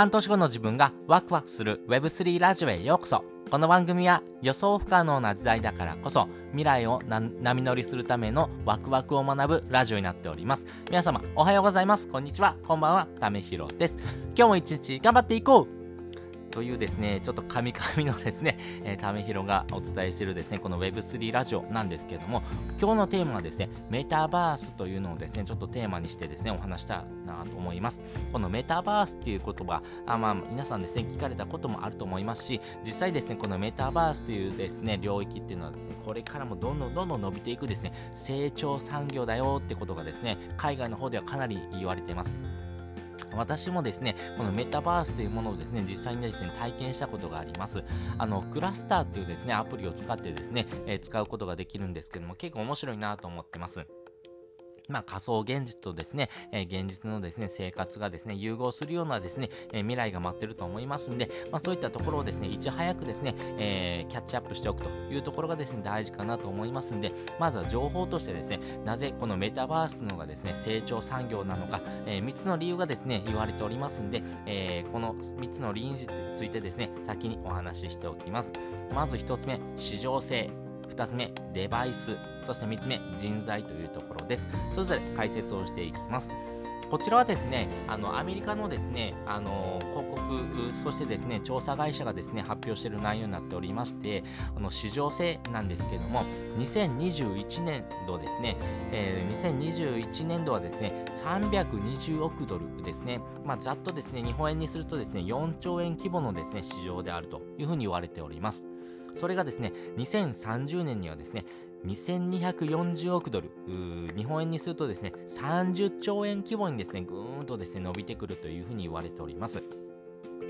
半年後の自分がワクワクする Web3 ラジオへようこそ。この番組は予想不可能な時代だからこそ未来を波乗りするためのワクワクを学ぶラジオになっております。皆様おはようございます。こんにちは。こんばんは。ためひろです。今日も一日頑張っていこうというですね、ちょっとカミカミのですね、えー、ためひろがお伝えしているですね、この Web3 ラジオなんですけども、今日のテーマはですね、メタバースというのをですね、ちょっとテーマにしてですね、お話したなと思います。このメタバースっていう言葉、あまあ、皆さんですね、聞かれたこともあると思いますし、実際ですね、このメタバースというですね、領域っていうのはですね、これからもどんどんどんどん伸びていくですね、成長産業だよってことがですね、海外の方ではかなり言われています。私もですね、このメタバースというものをですね、実際にですね、体験したことがあります。あの、クラスターっていうですね、アプリを使ってですね、えー、使うことができるんですけども、結構面白いなと思ってます。まあ、仮想現実とですね、えー、現実のですね、生活がですね、融合するようなですね、えー、未来が待ってると思いますんで、まあ、そういったところをですね、いち早くですね、えー、キャッチアップしておくというところがですね、大事かなと思いますんで、まずは情報としてですね、なぜこのメタバースのがですね、成長産業なのか、え3つの理由がですね、言われておりますんで、えこの3つの理由についてですね、先にお話ししておきます。まず1つ目、市場性。2つ目、デバイス。そして3つ目、人材というところです。それぞれ解説をしていきます。こちらはですね、あの、アメリカのですね、あの、広告、そしてですね、調査会社がですね、発表している内容になっておりまして、あの、市場性なんですけども、2021年度ですね、えー、2021年度はですね、320億ドルですね、まあ、ざっとですね、日本円にするとですね、4兆円規模のですね、市場であるというふうに言われております。それがですね、2030年にはですね、2240億ドル、日本円にするとですね、30兆円規模にですね、ぐーんとですね、伸びてくるというふうに言われております。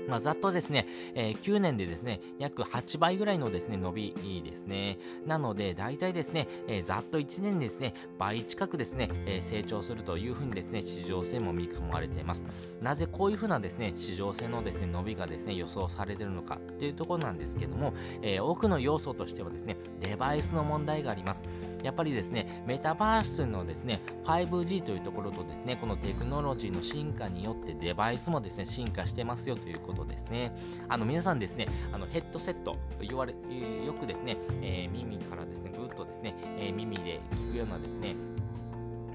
まあ、ざっとですね、えー、9年でですね、約8倍ぐらいのですね、伸びですね。なので、大体ですね、えー、ざっと1年ですね、倍近くですね、えー、成長するというふうにですね、市場性も見込まれています。なぜこういうふうなですね、市場性のですね、伸びがですね、予想されているのかっていうところなんですけども、え多くの要素としてはですね、デバイスの問題があります。やっぱりですね、メタバースのですね、5G というところとですね、このテクノロジーの進化によってデバイスもですね、進化してますよということことですね。あの皆さんですね、あのヘッドセット言われ、よくですね、えー、耳からですね、ぐっとですね、えー、耳で聞くようなですね、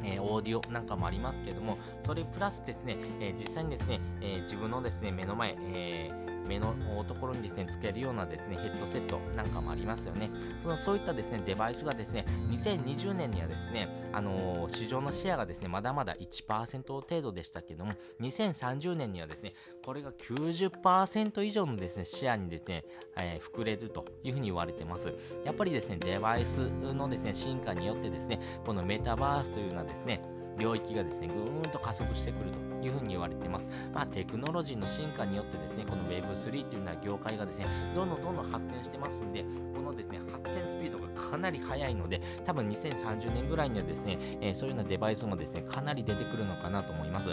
えー、オーディオなんかもありますけども、それプラスですね、え実際にですね、え自分のですね、目の前、えー目のところにですね、つけるようなですね、ヘッドセットなんかもありますよね。そのそういったですね、デバイスがですね、2020年にはですね、あのー、市場のシェアがですね、まだまだ1%程度でしたけども、2030年にはですね、これが90%以上のですね、シェアにですね、えー、膨れるというふうに言われてます。やっぱりですね、デバイスのですね、進化によってですね、このメタバースというのはですね、領域がですね、ぐーんと加速してくるというふうに言われています。まあ、テクノロジーの進化によってですね、この Web3 というのは業界がですね、どんどんどんどん発展してますんで、このですね、発展スピードがかなり速いので、多分2030年ぐらいにはですね、えー、そういうようなデバイスもですね、かなり出てくるのかなと思います。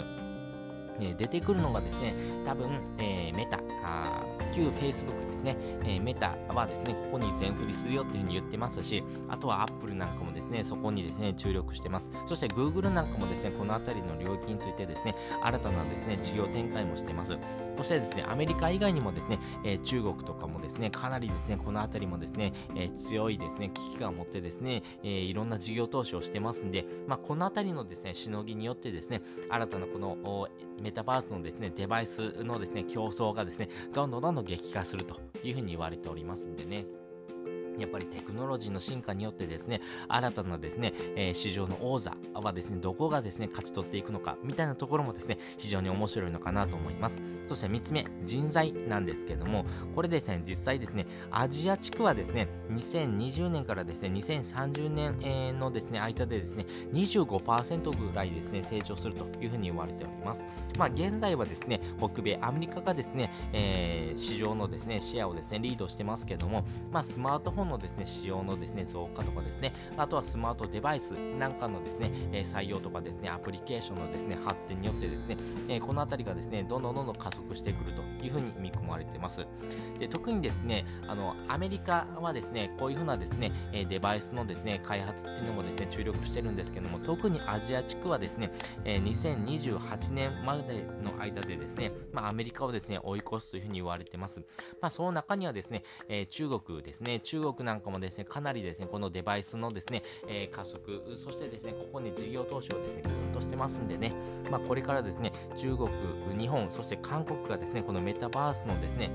えー、出てくるのがですね、多分、えー、メタ、あ旧 Facebook ですね、えー、メタはですね、ここに全振りするよっていうふうに言ってますし、あとは Apple なんかもですね、そこにですね、注力してます。そして Google なんかもですね、この辺りの領域についてですね、新たなですね、事業展開もしてます。そしてですね、アメリカ以外にもですね、えー、中国とかもですね、かなりですね、この辺りもですね、えー、強いですね、危機感を持ってですね、えー、いろんな事業投資をしてますんで、まあ、この辺りのですね、しのぎによってですね、新たなこのメタバースのですね、デバイスのですね、競争がですね、どんどんどんどん激化するというふうに言われておりますんでね。やっぱりテクノロジーの進化によってですね、新たなですね、えー、市場の王座はですね、どこがですね、勝ち取っていくのか、みたいなところもですね、非常に面白いのかなと思います。そして3つ目、人材なんですけども、これですね、実際ですね、アジア地区はですね、2020年からですね、2030年、のですね、間でですね、25%ぐらいですね、成長するというふうに言われております。まあ、現在はですね、北米、アメリカがですね、えー、市場のですね、シェアをですね、リードしてますけども、まあ、スマートフォン iPhone のですね、使用のですね、増加とかですね、あとはスマートデバイスなんかのですね、えー、採用とかですね、アプリケーションのですね、発展によってですね、えー、このあたりがですね、どんどんどんどん加速してくるというふうに見込まれています。で特にですね、あの、アメリカはですね、こういうふうなですね、えデバイスのですね、開発っていうのもですね、注力してるんですけども、特にアジア地区はですね、え2028年までの間でですね、まあ、アメリカをですね、追い越すというふうに言われてます。まあ、その中にはですね、えー、中国ですね、中国なんかもですね、かなりですね、このデバイスのですね、えー、加速、そしてですね、ここに事業投資をですね、ぐんとしてますんでね、まあ、これからですね、中国、日本、そして韓国がですね、このメタバースのですね、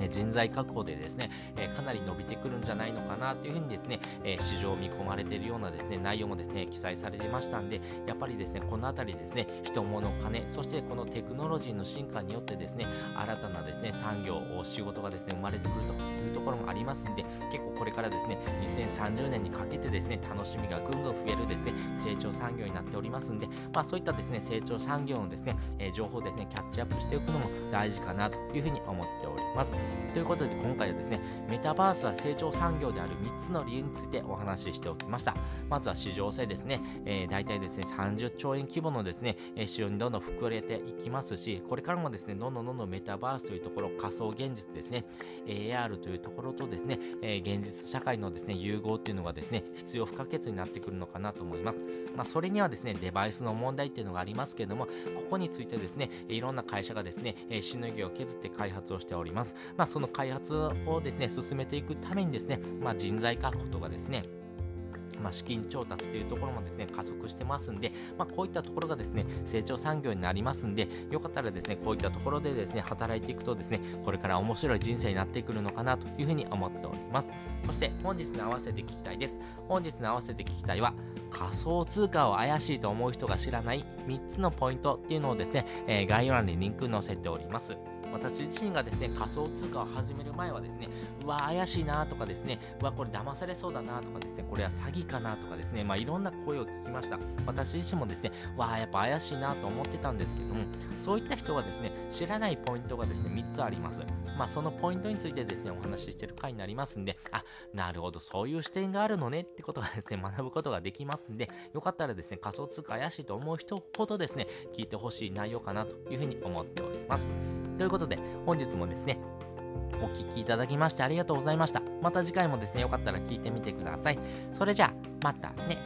え人材確保でですね、えかなり伸びてくるんじゃないのかなというふうにですね、え市場を見込まれているようなですね、内容もですね、記載されてましたんで、やっぱりですね、このあたりですね、人物金、そしてこのテクノロジーの進化によってですね、新たなですね、産業、仕事がですね、生まれてくるというところもありますんで、結構これからですね、2030年にかけてですね、楽しみがぐんぐん増えるですね、成長産業になっておりますんで、まあそういったですね、成長産業のですね、え情報をですね、キャッチアップしておくのも大事かなというふうに思っております。ということで今回はですね、メタバースは成長産業である3つの理由についてお話ししておきました。まずは市場性ですね、えー、大体ですね、30兆円規模のですね、市場にどんどん膨れていきますし、これからもですね、どんどんどんどんメタバースというところ、仮想現実ですね、AR というところとですね、えー、現実社会のですね、融合っていうのがですね、必要不可欠になってくるのかなと思います。まあ、それにはですね、デバイスの問題っていうのがありますけれども、ここについてですね、いろんな会社がですね、しのぎを削って開発をしております。まあ、その開発をですね、進めていくためにですね、まあ、人材確保とかですね、まあ、資金調達というところもですね、加速してますんで、まあ、こういったところがですね、成長産業になりますんで、よかったらですね、こういったところでですね、働いていくとですね、これから面白い人生になってくるのかなというふうに思っております。そして本日の合わせて聞きたいです。本日の合わせて聞きたいは、仮想通貨を怪しいと思う人が知らない3つのポイントっていうのをですね、えー、概要欄にリンク載せております。私自身がですね、仮想通貨を始める前はですね、うわ、怪しいなとかですね、うわ、これ騙されそうだなとかですね、これは詐欺かなとかですね、まあいろんな声を聞きました。私自身もですね、わ、やっぱ怪しいなと思ってたんですけども、そういった人がですね、知らないポイントがですね、3つあります。まあそのポイントについてですね、お話ししてる回になりますんで、あ、なるほど、そういう視点があるのねってことがですね、学ぶことができますんで、よかったらですね、仮想通貨怪しいと思う人ほどですね、聞いてほしい内容かなというふうに思っております。ということで、本日もですね、お聴きいただきましてありがとうございました。また次回もですね、よかったら聞いてみてください。それじゃあ、またね。